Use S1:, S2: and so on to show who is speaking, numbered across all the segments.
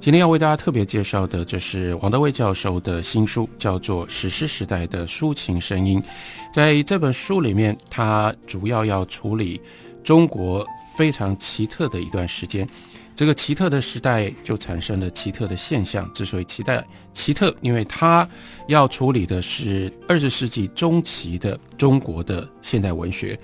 S1: 今天要为大家特别介绍的，这是王德威教授的新书，叫做《史诗时代的抒情声音》。在这本书里面，他主要要处理中国非常奇特的一段时间。这个奇特的时代就产生了奇特的现象。之所以期待奇特，因为他要处理的是二十世纪中期的中国的现代文学。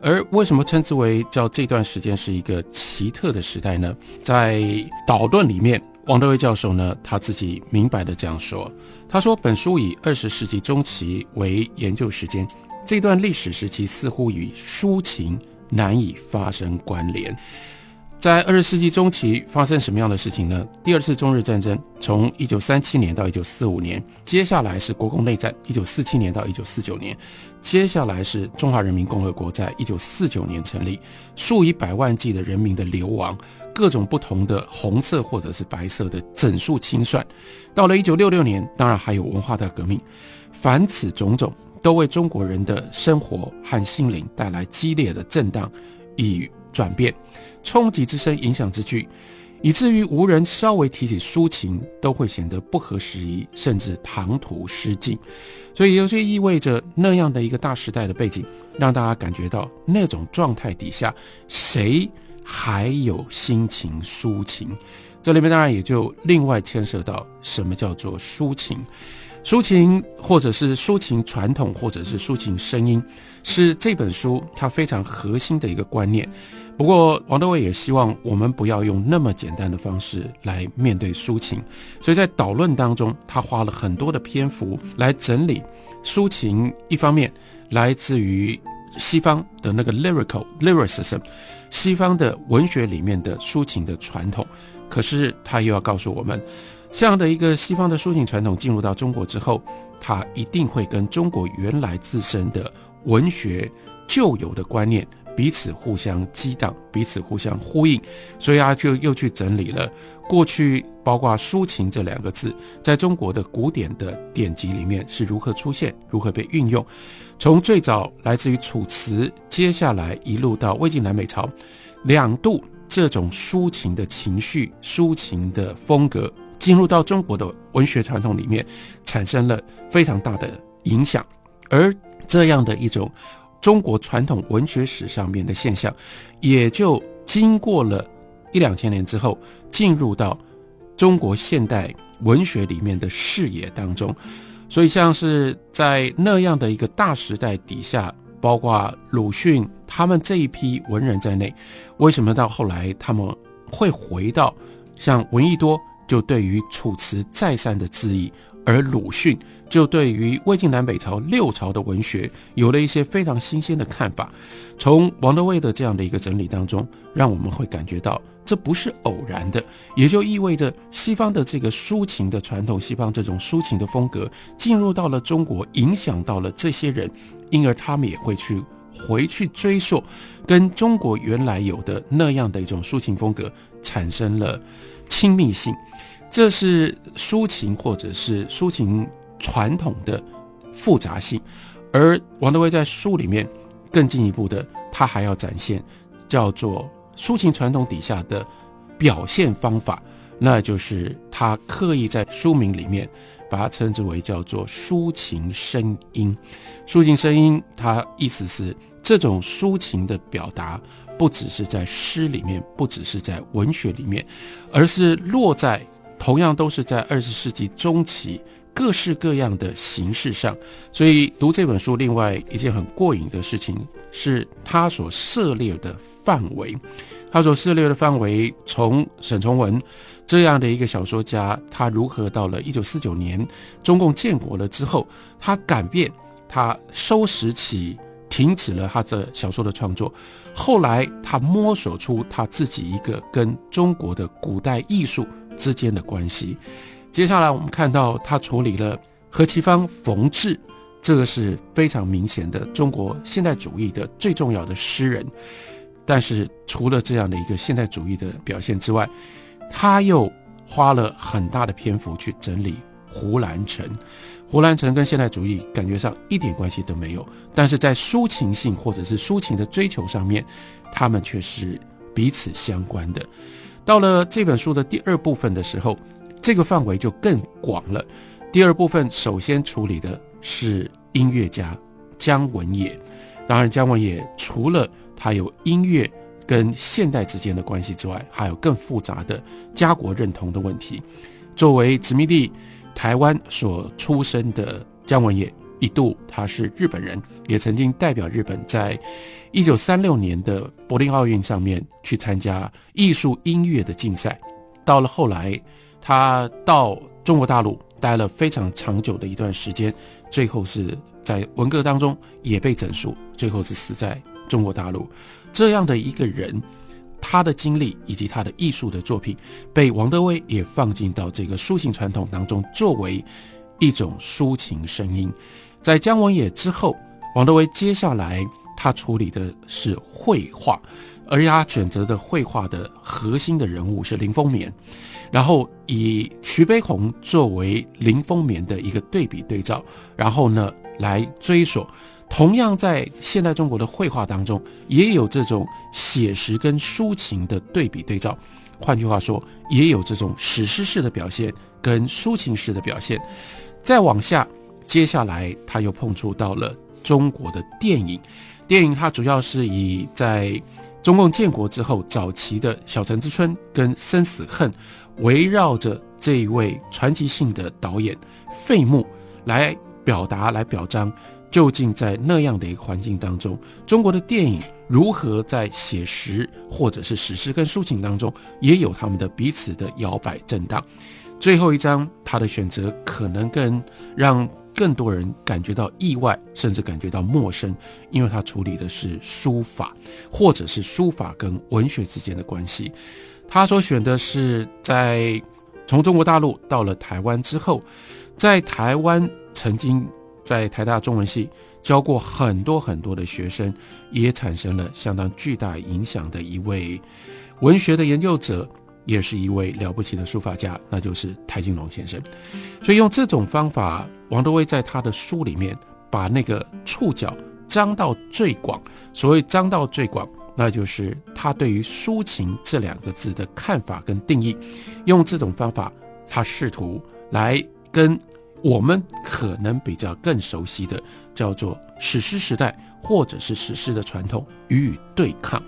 S1: 而为什么称之为叫这段时间是一个奇特的时代呢？在导论里面。王德威教授呢，他自己明白的这样说：“他说，本书以二十世纪中期为研究时间，这段历史时期似乎与抒情难以发生关联。在二十世纪中期发生什么样的事情呢？第二次中日战争从一九三七年到一九四五年，接下来是国共内战，一九四七年到一九四九年，接下来是中华人民共和国在一九四九年成立，数以百万计的人民的流亡。”各种不同的红色或者是白色的整数清算，到了一九六六年，当然还有文化大革命，凡此种种都为中国人的生活和心灵带来激烈的震荡与转变，冲击之深，影响之巨，以至于无人稍微提起抒情都会显得不合时宜，甚至唐突失敬。所以，也就意味着那样的一个大时代的背景，让大家感觉到那种状态底下，谁？还有心情抒情，这里面当然也就另外牵涉到什么叫做抒情，抒情或者是抒情传统，或者是抒情声音，是这本书它非常核心的一个观念。不过王德伟也希望我们不要用那么简单的方式来面对抒情，所以在导论当中，他花了很多的篇幅来整理抒情，一方面来自于。西方的那个 lyrical lyricism，西方的文学里面的抒情的传统，可是他又要告诉我们，这样的一个西方的抒情传统进入到中国之后，它一定会跟中国原来自身的文学旧有的观念彼此互相激荡，彼此互相呼应，所以啊，就又去整理了过去包括抒情这两个字在中国的古典的典籍里面是如何出现，如何被运用。从最早来自于楚辞，接下来一路到魏晋南北朝，两度这种抒情的情绪、抒情的风格进入到中国的文学传统里面，产生了非常大的影响。而这样的一种中国传统文学史上面的现象，也就经过了一两千年之后，进入到中国现代文学里面的视野当中。所以，像是在那样的一个大时代底下，包括鲁迅他们这一批文人在内，为什么到后来他们会回到像闻一多就对于楚辞再三的质疑，而鲁迅就对于魏晋南北朝六朝的文学有了一些非常新鲜的看法。从王德威的这样的一个整理当中，让我们会感觉到。这不是偶然的，也就意味着西方的这个抒情的传统，西方这种抒情的风格进入到了中国，影响到了这些人，因而他们也会去回去追溯，跟中国原来有的那样的一种抒情风格产生了亲密性。这是抒情或者是抒情传统的复杂性。而王德威在书里面更进一步的，他还要展现叫做。抒情传统底下的表现方法，那就是他刻意在书名里面把它称之为叫做抒情声音。抒情声音，它意思是这种抒情的表达，不只是在诗里面，不只是在文学里面，而是落在同样都是在二十世纪中期各式各样的形式上。所以读这本书，另外一件很过瘾的事情。是他所涉猎的范围，他所涉猎的范围，从沈从文这样的一个小说家，他如何到了一九四九年中共建国了之后，他改变，他收拾起，停止了他的小说的创作，后来他摸索出他自己一个跟中国的古代艺术之间的关系。接下来我们看到他处理了何其芳、冯至这个是非常明显的中国现代主义的最重要的诗人。但是除了这样的一个现代主义的表现之外，他又花了很大的篇幅去整理胡兰成。胡兰成跟现代主义感觉上一点关系都没有，但是在抒情性或者是抒情的追求上面，他们却是彼此相关的。到了这本书的第二部分的时候，这个范围就更广了。第二部分首先处理的是音乐家姜文也，当然姜文也除了他有音乐跟现代之间的关系之外，还有更复杂的家国认同的问题。作为殖民地台湾所出生的姜文也，一度他是日本人，也曾经代表日本在一九三六年的柏林奥运上面去参加艺术音乐的竞赛。到了后来，他到中国大陆待了非常长久的一段时间，最后是在文革当中也被整肃，最后是死在。中国大陆这样的一个人，他的经历以及他的艺术的作品，被王德威也放进到这个抒情传统当中，作为一种抒情声音。在姜文也之后，王德威接下来他处理的是绘画，而他选择的绘画的核心的人物是林风眠，然后以徐悲鸿作为林风眠的一个对比对照，然后呢来追索。同样，在现代中国的绘画当中，也有这种写实跟抒情的对比对照。换句话说，也有这种史诗式的表现跟抒情式的表现。再往下，接下来他又碰触到了中国的电影。电影它主要是以在中共建国之后早期的小城之春跟生死恨，围绕着这一位传奇性的导演费穆来表达、来表彰。究竟在那样的一个环境当中，中国的电影如何在写实或者是史诗跟抒情当中，也有他们的彼此的摇摆震荡。最后一章，他的选择可能更让更多人感觉到意外，甚至感觉到陌生，因为他处理的是书法，或者是书法跟文学之间的关系。他所选的是在从中国大陆到了台湾之后，在台湾曾经。在台大中文系教过很多很多的学生，也产生了相当巨大影响的一位文学的研究者，也是一位了不起的书法家，那就是台金龙先生。所以用这种方法，王德威在他的书里面把那个触角张到最广。所谓张到最广，那就是他对于抒情这两个字的看法跟定义。用这种方法，他试图来跟。我们可能比较更熟悉的叫做史诗时代，或者是史诗的传统予以对抗。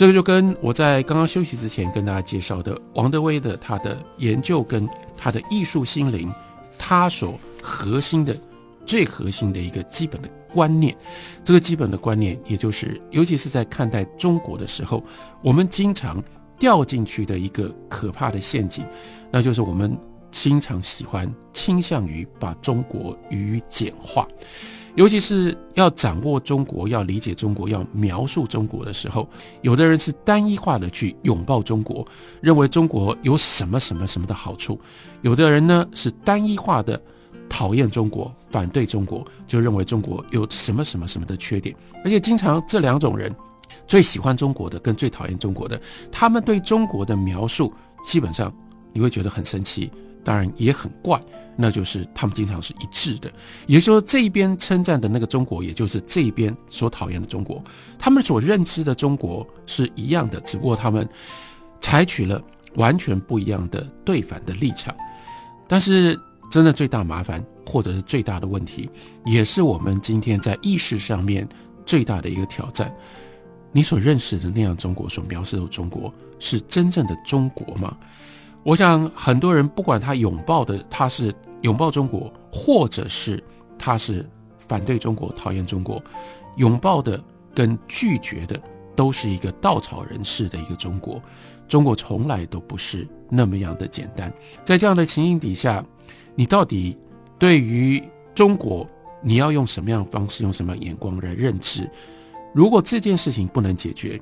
S1: 这个就跟我在刚刚休息之前跟大家介绍的王德威的他的研究跟他的艺术心灵，他所核心的最核心的一个基本的观念。这个基本的观念，也就是尤其是在看待中国的时候，我们经常掉进去的一个可怕的陷阱，那就是我们。经常喜欢倾向于把中国予以简化，尤其是要掌握中国、要理解中国、要描述中国的时候，有的人是单一化的去拥抱中国，认为中国有什么什么什么的好处；有的人呢是单一化的讨厌中国、反对中国，就认为中国有什么什么什么的缺点。而且经常这两种人，最喜欢中国的跟最讨厌中国的，他们对中国的描述基本上你会觉得很生气。当然也很怪，那就是他们经常是一致的，也就是说这一边称赞的那个中国，也就是这一边所讨厌的中国，他们所认知的中国是一样的，只不过他们采取了完全不一样的对反的立场。但是真的最大麻烦，或者是最大的问题，也是我们今天在意识上面最大的一个挑战：你所认识的那样中国，所描述的中国，是真正的中国吗？我想很多人不管他拥抱的他是拥抱中国，或者是他是反对中国、讨厌中国，拥抱的跟拒绝的都是一个稻草人式的一个中国。中国从来都不是那么样的简单。在这样的情形底下，你到底对于中国，你要用什么样的方式、用什么眼光来认知？如果这件事情不能解决，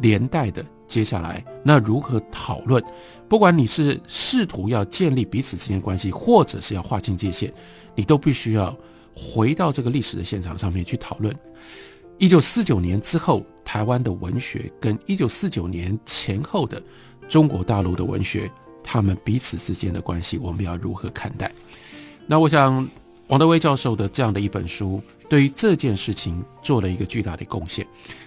S1: 连带的。接下来，那如何讨论？不管你是试图要建立彼此之间关系，或者是要划清界限，你都必须要回到这个历史的现场上面去讨论，一九四九年之后台湾的文学跟一九四九年前后的中国大陆的文学，他们彼此之间的关系，我们要如何看待？那我想，王德威教授的这样的一本书，对于这件事情做了一个巨大的贡献。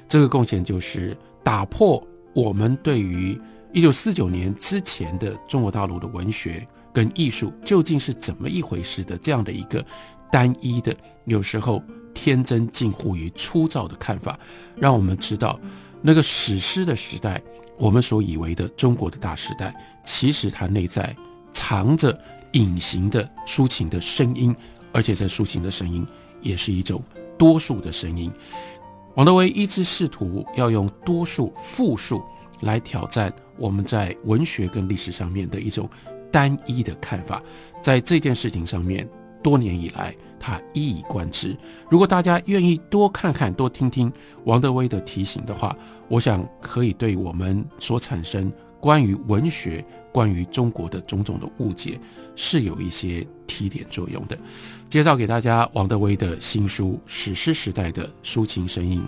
S1: 这个贡献就是打破我们对于一九四九年之前的中国大陆的文学跟艺术究竟是怎么一回事的这样的一个单一的、有时候天真近乎于粗糙的看法，让我们知道那个史诗的时代，我们所以为的中国的大时代，其实它内在藏着。隐形的抒情的声音，而且在抒情的声音也是一种多数的声音。王德威一直试图要用多数复数来挑战我们在文学跟历史上面的一种单一的看法，在这件事情上面，多年以来他一以贯之。如果大家愿意多看看、多听听王德威的提醒的话，我想可以对我们所产生。关于文学，关于中国的种种的误解，是有一些提点作用的。介绍给大家王德威的新书《史诗时代的抒情声音》。